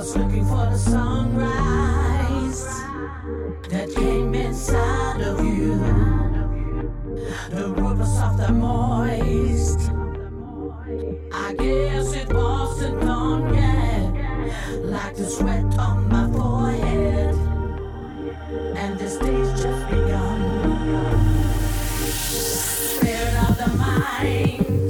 was looking for the sunrise that came inside of you. The root was soft and moist. I guess it wasn't done yet, like the sweat on my forehead, and the stage just begun. Spirit of the mind.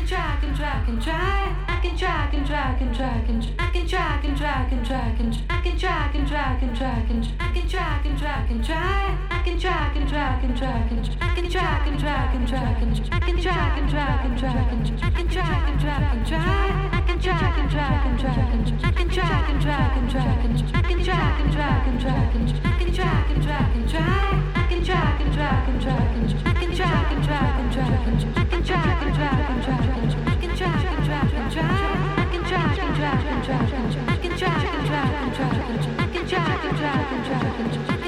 can drag and drag and drag I can I can and drag and drag and I can I can drag and drag and drag I can I can and drag and drag and I can and drag and drag and I can I can and drag and drag and I can drag and I can drag and drag and drag and I can drag and drag and drag I can and drag and drag and I can drag and I can drag and drag and drag and I can drag and drag and drag I can drag and drag and I can drag and drag and drag and I can drag and drag and drag and track and track. I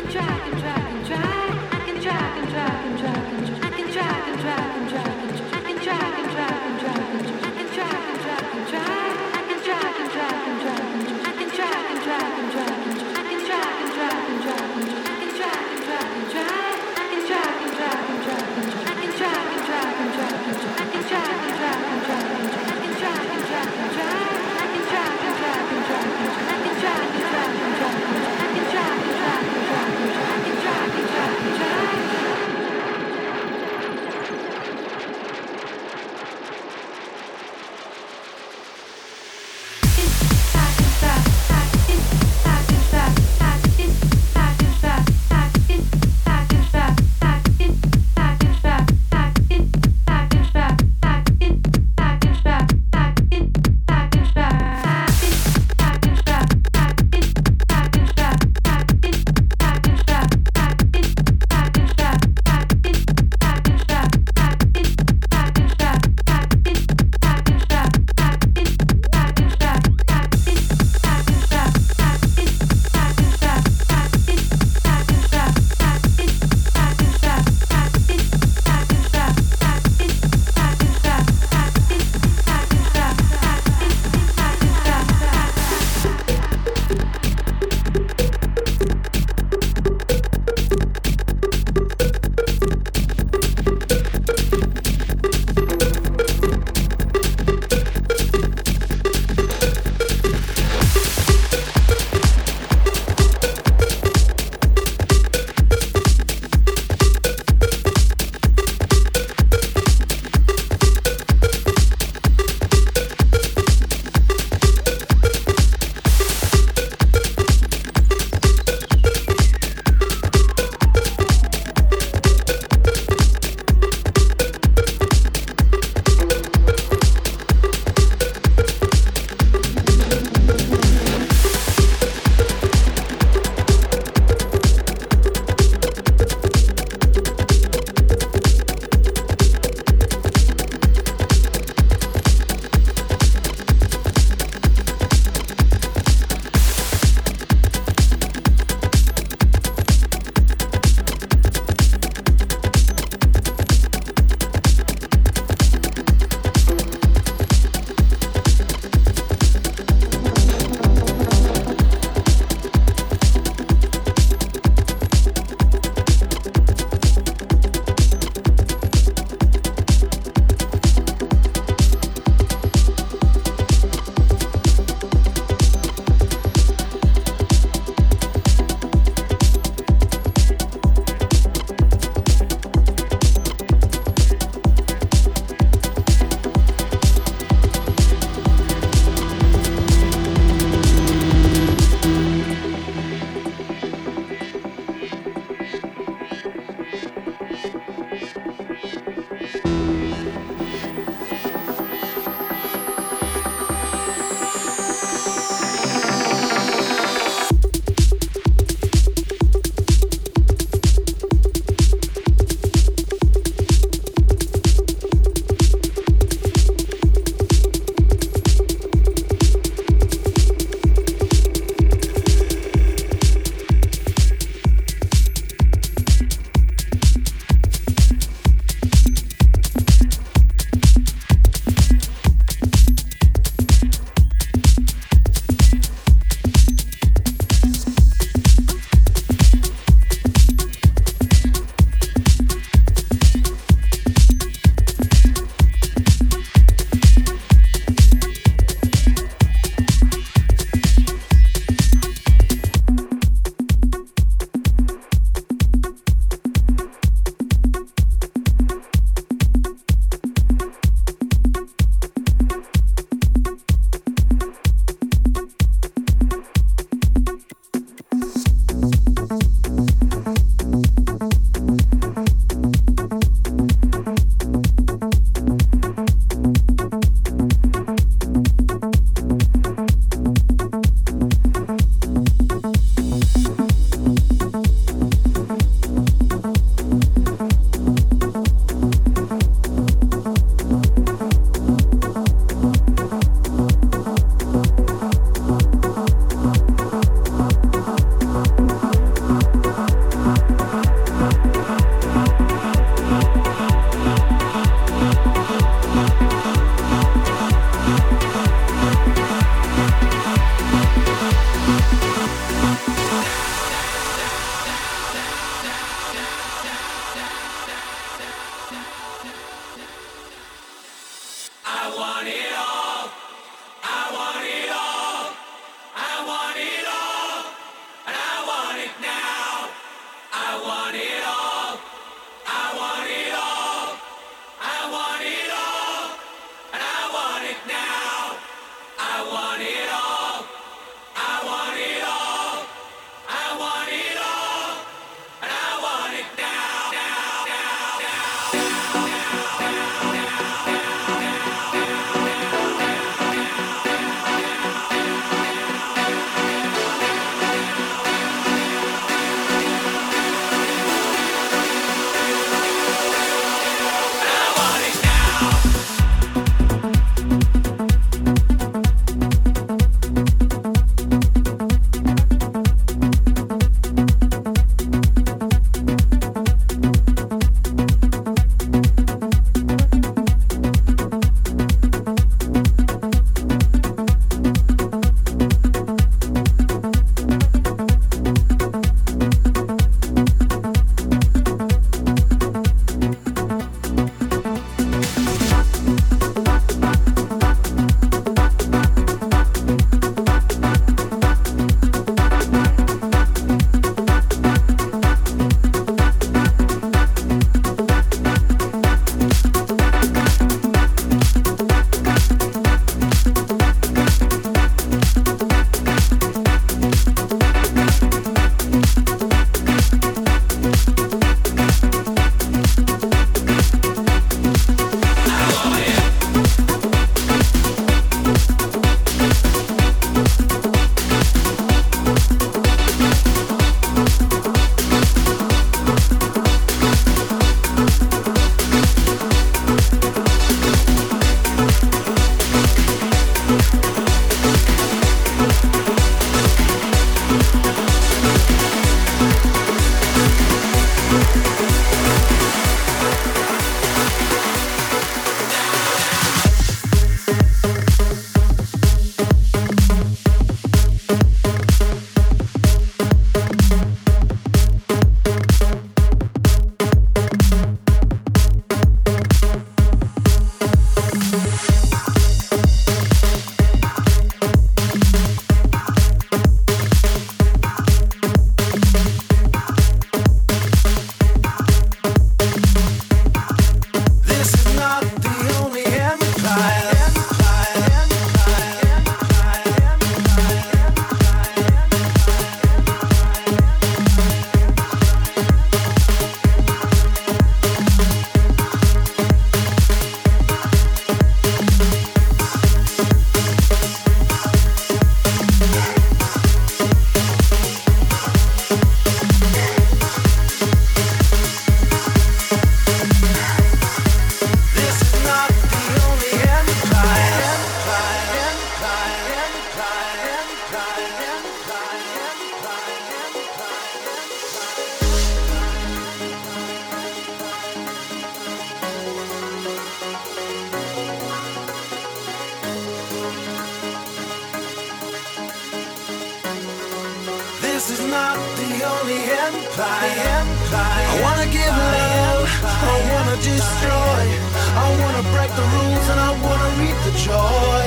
the rules and I wanna reap the joy.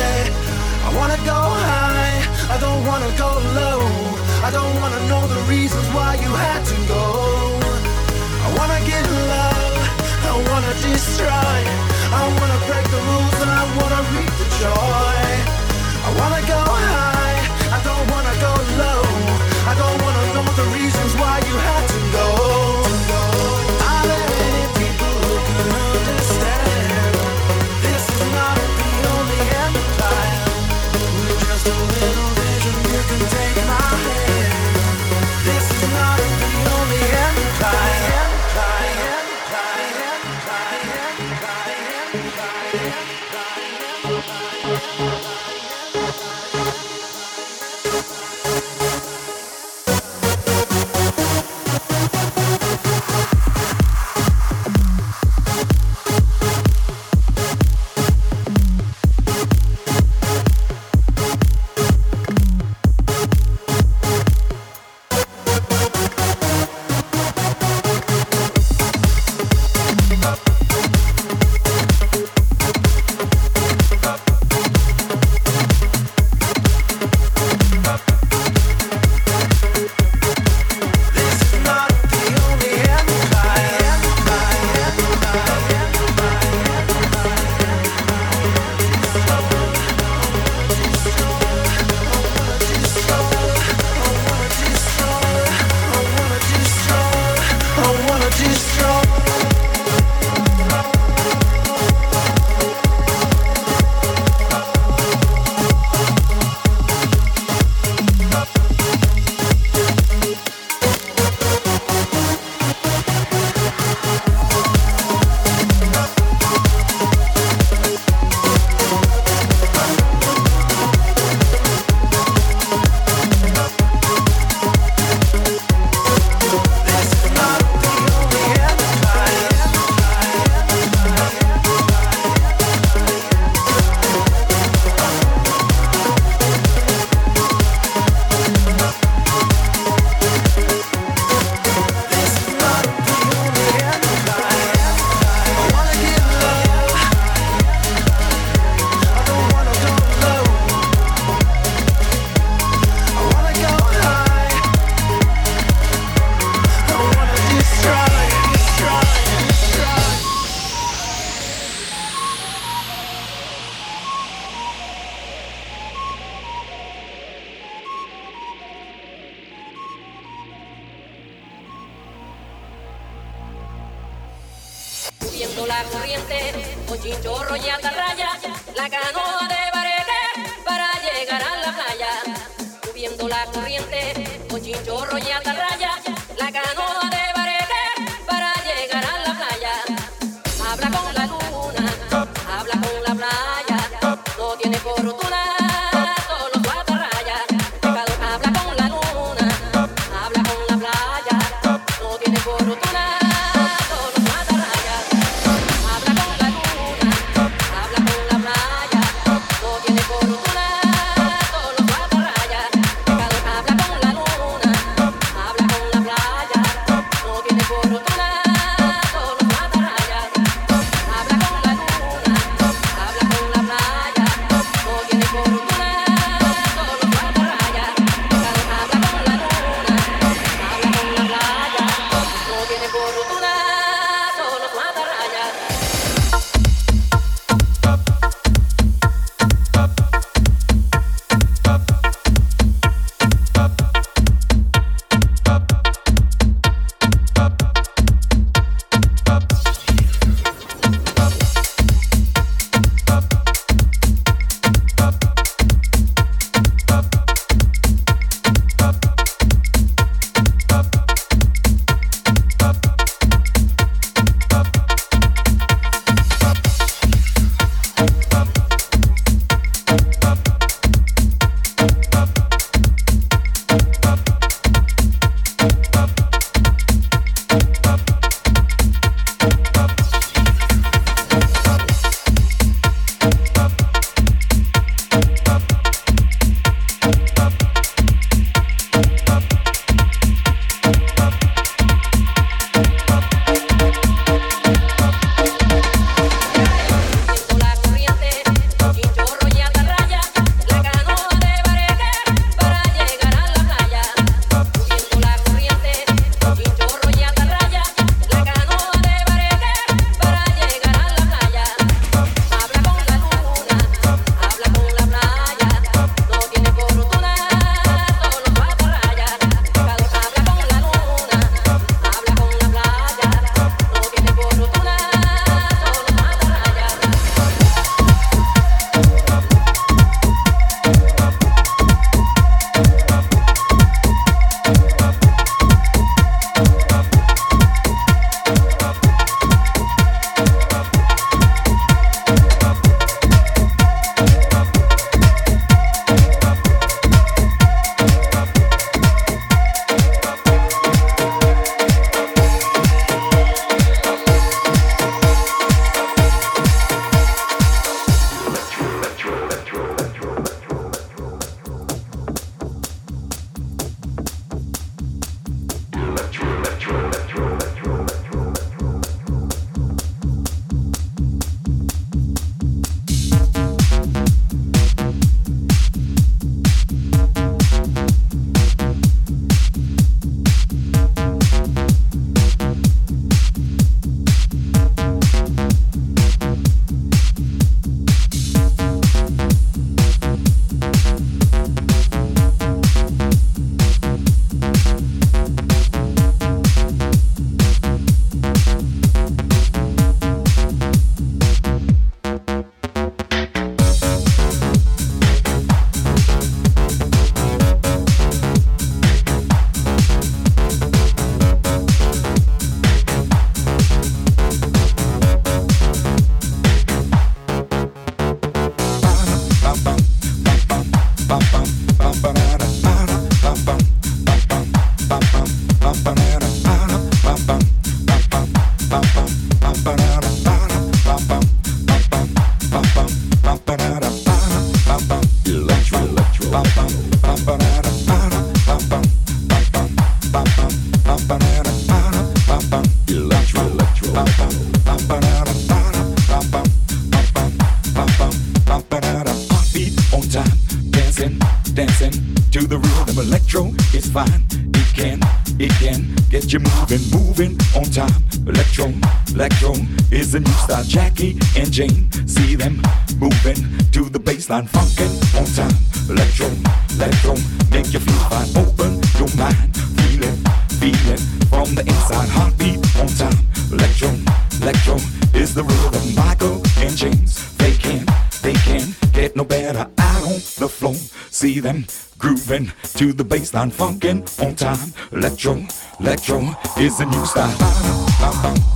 I wanna go high, I don't wanna go low. I don't wanna know the reasons why you had to go. I wanna get love, I wanna destroy. I wanna break the rules and I wanna reap the joy. The funkin' on time. Electro, electro, make you feel fine. Open your mind, feel it, from the inside. Heartbeat on time. Electro, electro is the rhythm. Michael and James, they can, they can get no better out on the floor. See them grooving to the baseline, funkin' on time. Electro, electro is the new style.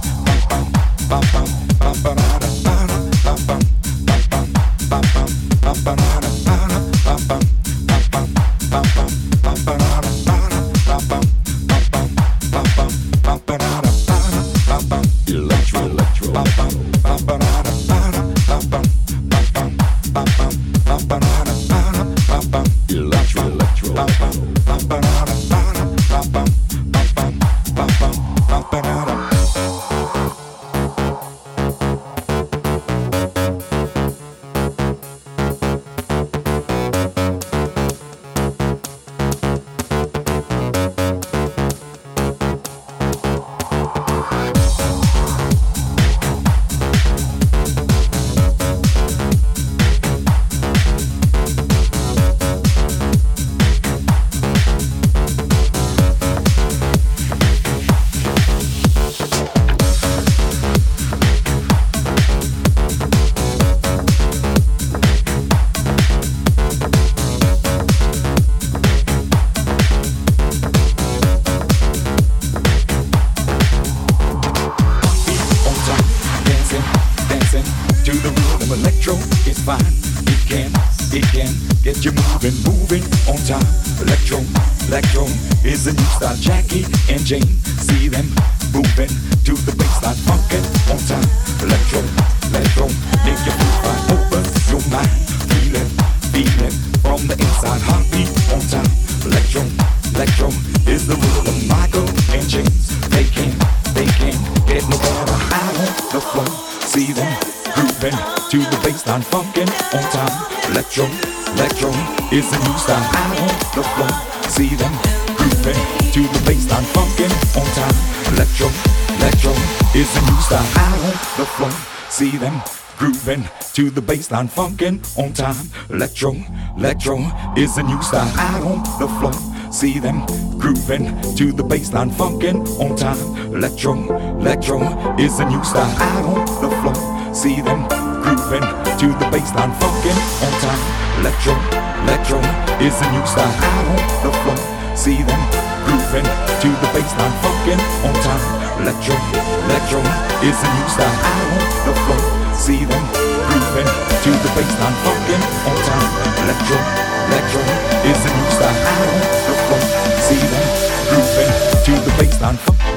To the baseline, funkin' on time. Electro, electro is a new style out on the floor. See them grooving to the baseline, funkin' on time. Electro, electro is a new style out on the floor. See them grooving to the baseline, funkin' on time. Electro, electro is a new style out on the floor. See them grooving to the baseline, funkin' on time. Electro, electro is the new style out on the floor. See them grooving to the baseline, funkin' on time. Electro, electro is the new style. On the floor, see them grooving to the baseline.